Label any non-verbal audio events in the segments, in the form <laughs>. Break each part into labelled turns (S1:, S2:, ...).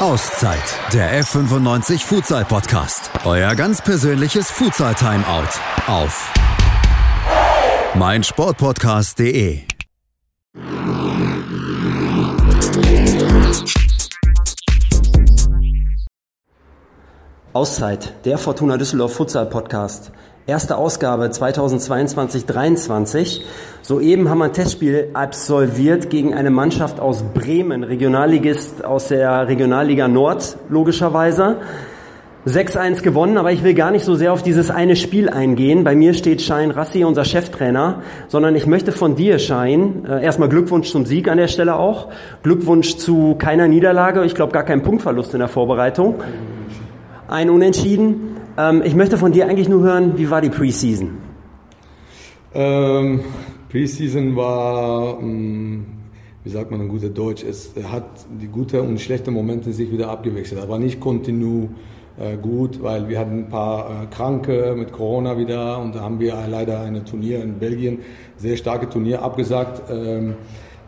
S1: Auszeit, der F95 Futsal Podcast. Euer ganz persönliches Futsal Timeout auf meinsportpodcast.de.
S2: Auszeit, der Fortuna Düsseldorf Futsal Podcast. Erste Ausgabe 2022-23. Soeben haben wir ein Testspiel absolviert gegen eine Mannschaft aus Bremen, Regionalligist aus der Regionalliga Nord, logischerweise. 6-1 gewonnen, aber ich will gar nicht so sehr auf dieses eine Spiel eingehen. Bei mir steht Schein Rassi, unser Cheftrainer, sondern ich möchte von dir, Schein, äh, erstmal Glückwunsch zum Sieg an der Stelle auch. Glückwunsch zu keiner Niederlage, ich glaube gar kein Punktverlust in der Vorbereitung. Ein Unentschieden. Ähm, ich möchte von dir eigentlich nur hören, wie war die Preseason?
S3: Ähm, Preseason war, ähm, wie sagt man in guter Deutsch, es hat die guten und schlechten Momente sich wieder abgewechselt, aber nicht kontinu äh, gut, weil wir hatten ein paar äh, Kranke mit Corona wieder und da haben wir leider ein Turnier in Belgien, sehr starke Turnier abgesagt. Ähm,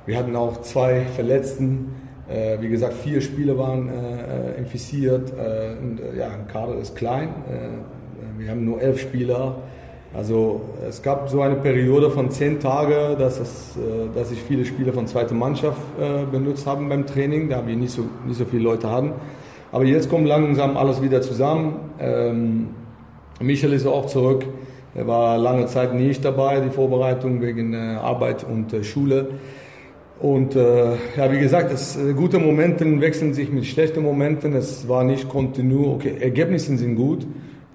S3: wir hatten auch zwei Verletzten. Äh, wie gesagt, vier Spieler waren äh, infiziert. Äh, und, ja, ein Kader ist klein. wir haben nur elf Spieler. Also es gab so eine Periode von zehn Tagen, dass, es, dass sich viele Spieler von zweiter Mannschaft benutzt haben beim Training, da wir nicht so, nicht so viele Leute hatten. Aber jetzt kommt langsam alles wieder zusammen. Ähm, Michael ist auch zurück. Er war lange Zeit nicht dabei, die Vorbereitung wegen Arbeit und Schule. Und äh, ja, wie gesagt, es, äh, gute Momente wechseln sich mit schlechten Momenten. Es war nicht kontinu. Okay, Ergebnisse sind gut.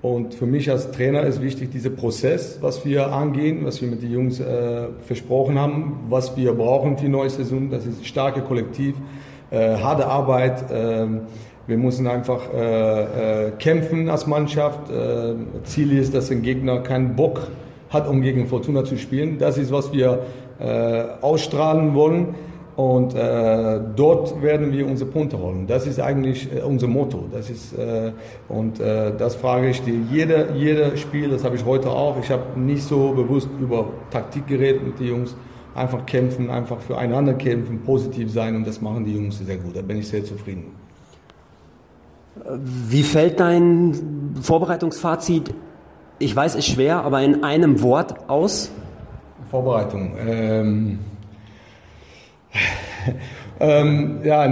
S3: Und für mich als Trainer ist wichtig dieser Prozess, was wir angehen, was wir mit den Jungs äh, versprochen haben, was wir brauchen für die neue Saison. Das ist starke Kollektiv, äh, harte Arbeit. Äh, wir müssen einfach äh, äh, kämpfen als Mannschaft. Äh, Ziel ist, dass ein Gegner keinen Bock hat, um gegen Fortuna zu spielen. Das ist, was wir ausstrahlen wollen. Und äh, dort werden wir unsere Punkte holen. Das ist eigentlich äh, unser Motto. Das ist, äh, und äh, das frage ich dir. Jeder, jeder Spiel, das habe ich heute auch. Ich habe nicht so bewusst über Taktik geredet mit den Jungs. Einfach kämpfen, einfach füreinander kämpfen, positiv sein. Und das machen die Jungs sehr gut. Da bin ich sehr zufrieden.
S2: Wie fällt dein Vorbereitungsfazit? Ich weiß, ist schwer, aber in einem Wort aus?
S3: Vorbereitung. Ähm, <laughs> ähm, ja,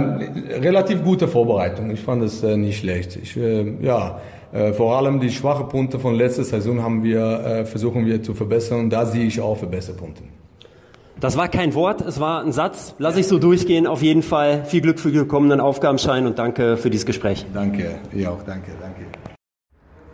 S3: relativ gute Vorbereitung. Ich fand es äh, nicht schlecht. Ich, äh, ja, äh, vor allem die schwachen Punkte von letzter Saison haben wir, äh, versuchen wir zu verbessern. Da sehe ich auch Verbesserpunkte.
S2: Das war kein Wort, es war ein Satz. Lass ich so durchgehen. Auf jeden Fall viel Glück für die kommenden Aufgabenschein und danke für dieses Gespräch.
S3: Danke, ihr auch, danke, danke.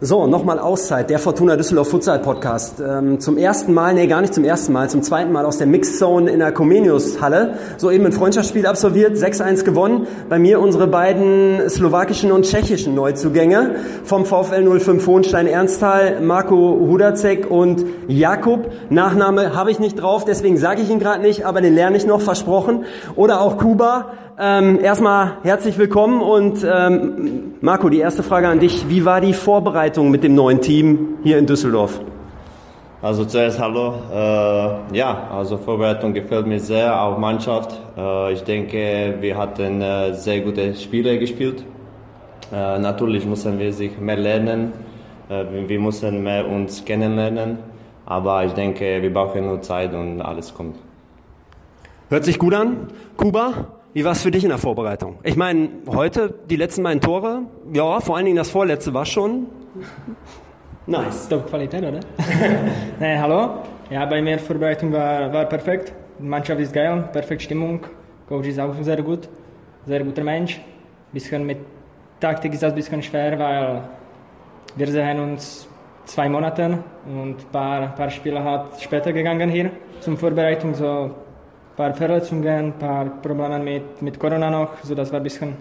S2: So, nochmal Auszeit, der Fortuna Düsseldorf Futsal Podcast. Ähm, zum ersten Mal, nee, gar nicht zum ersten Mal, zum zweiten Mal aus der Mixzone in der Comenius Halle. So eben ein Freundschaftsspiel absolviert, 6-1 gewonnen. Bei mir unsere beiden slowakischen und tschechischen Neuzugänge vom VfL 05 Hohenstein Ernsthal, Marco Hudacek und Jakub. Nachname habe ich nicht drauf, deswegen sage ich ihn gerade nicht, aber den lerne ich noch, versprochen. Oder auch Kuba. Ähm, erstmal herzlich willkommen und ähm, Marco, die erste Frage an dich. Wie war die Vorbereitung mit dem neuen Team hier in Düsseldorf?
S4: Also zuerst hallo. Äh, ja, also Vorbereitung gefällt mir sehr, auch Mannschaft. Äh, ich denke, wir hatten äh, sehr gute Spiele gespielt. Äh, natürlich müssen wir sich mehr lernen. Äh, wir müssen mehr uns kennenlernen. Aber ich denke, wir brauchen nur Zeit und alles kommt.
S2: Hört sich gut an. Kuba, wie war es für dich in der Vorbereitung? Ich meine, heute die letzten beiden Tore, ja, vor allen Dingen das vorletzte war schon <laughs> nice.
S5: Top-Qualität, oder? <laughs> nee, hallo. Ja, bei mir Vorbereitung war, war perfekt. Die Mannschaft ist geil, perfekte Stimmung. Coach ist auch sehr gut, sehr guter Mensch. Bisschen mit Taktik ist das ein bisschen schwer, weil wir sehen uns zwei Monate und ein paar, paar Spiele hat später gegangen hier zum Vorbereitung. So paar Verletzungen, ein paar Probleme mit, mit Corona noch, so das war ein bisschen,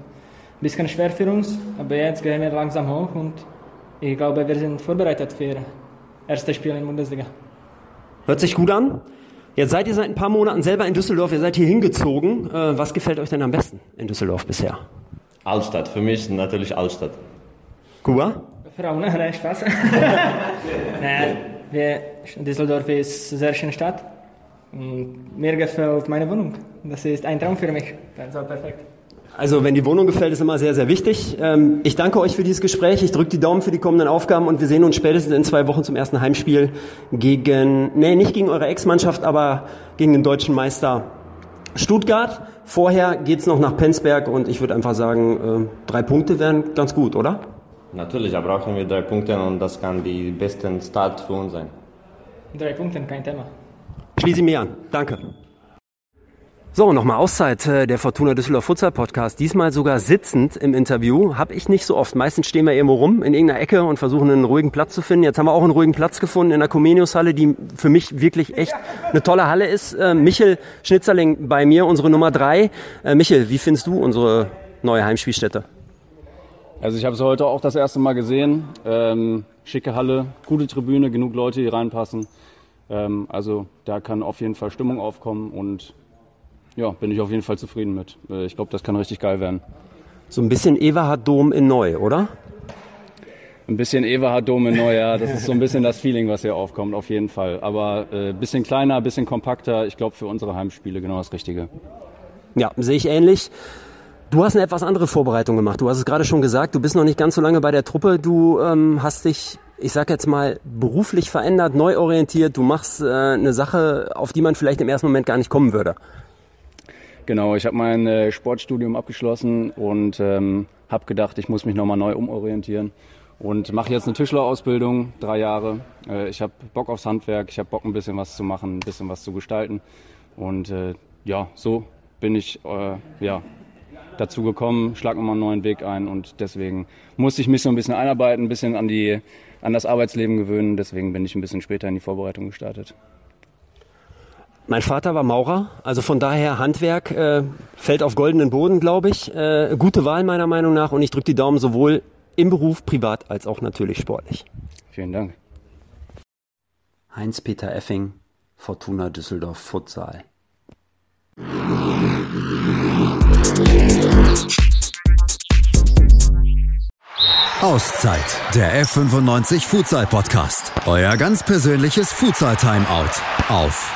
S5: bisschen schwer für uns. Aber jetzt gehen wir langsam hoch und ich glaube, wir sind vorbereitet für das erste Spiel in der Bundesliga.
S2: Hört sich gut an. Jetzt seid ihr seit ein paar Monaten selber in Düsseldorf, ihr seid hier hingezogen. Äh, was gefällt euch denn am besten in Düsseldorf bisher?
S4: Altstadt, für mich natürlich Altstadt.
S2: Kuba?
S5: Frauen, nein, Spaß. <laughs> nein, wir, Düsseldorf ist eine sehr schöne Stadt. Und mir gefällt meine Wohnung. Das ist ein Traum für mich. Das war perfekt.
S2: Also wenn die Wohnung gefällt, ist immer sehr, sehr wichtig. Ähm, ich danke euch für dieses Gespräch. Ich drücke die Daumen für die kommenden Aufgaben und wir sehen uns spätestens in zwei Wochen zum ersten Heimspiel gegen, nee, nicht gegen eure Ex-Mannschaft, aber gegen den deutschen Meister Stuttgart. Vorher geht's noch nach Penzberg und ich würde einfach sagen, äh, drei Punkte wären ganz gut, oder?
S4: Natürlich, da brauchen wir drei Punkte und das kann die besten Start für uns sein.
S5: Drei Punkte, kein Thema.
S2: Schließe ich mich an. Danke. So, nochmal Auszeit äh, der Fortuna Düsseldorf Futsal Podcast. Diesmal sogar sitzend im Interview. Hab ich nicht so oft. Meistens stehen wir irgendwo rum in irgendeiner Ecke und versuchen einen ruhigen Platz zu finden. Jetzt haben wir auch einen ruhigen Platz gefunden in der Comenius Halle, die für mich wirklich echt eine tolle Halle ist. Äh, Michel Schnitzerling bei mir, unsere Nummer drei. Äh, Michel, wie findest du unsere neue Heimspielstätte?
S6: Also ich habe sie heute auch das erste Mal gesehen. Ähm, schicke Halle, gute Tribüne, genug Leute, die reinpassen. Ähm, also da kann auf jeden Fall Stimmung aufkommen und ja, bin ich auf jeden Fall zufrieden mit. Äh, ich glaube, das kann richtig geil werden.
S2: So ein bisschen Everhard-Dom in neu, oder?
S6: Ein bisschen Everhard-Dom in neu, ja. Das ist so ein bisschen das Feeling, was hier aufkommt, auf jeden Fall. Aber ein äh, bisschen kleiner, ein bisschen kompakter. Ich glaube, für unsere Heimspiele genau das Richtige.
S2: Ja, sehe ich ähnlich. Du hast eine etwas andere Vorbereitung gemacht. Du hast es gerade schon gesagt, du bist noch nicht ganz so lange bei der Truppe. Du ähm, hast dich, ich sag jetzt mal, beruflich verändert, neu orientiert. Du machst äh, eine Sache, auf die man vielleicht im ersten Moment gar nicht kommen würde.
S6: Genau, ich habe mein äh, Sportstudium abgeschlossen und ähm, habe gedacht, ich muss mich nochmal neu umorientieren und mache jetzt eine Tischlerausbildung, drei Jahre. Äh, ich habe Bock aufs Handwerk, ich habe Bock ein bisschen was zu machen, ein bisschen was zu gestalten und äh, ja, so bin ich äh, ja, dazu gekommen, schlag nochmal einen neuen Weg ein und deswegen musste ich mich so ein bisschen einarbeiten, ein bisschen an, die, an das Arbeitsleben gewöhnen, deswegen bin ich ein bisschen später in die Vorbereitung gestartet.
S2: Mein Vater war Maurer, also von daher Handwerk äh, fällt auf goldenen Boden, glaube ich. Äh, gute Wahl meiner Meinung nach und ich drücke die Daumen sowohl im Beruf, privat als auch natürlich sportlich.
S6: Vielen Dank.
S1: Heinz-Peter Effing, Fortuna Düsseldorf Futsal. Auszeit, der F95 Futsal Podcast. Euer ganz persönliches Futsal Timeout auf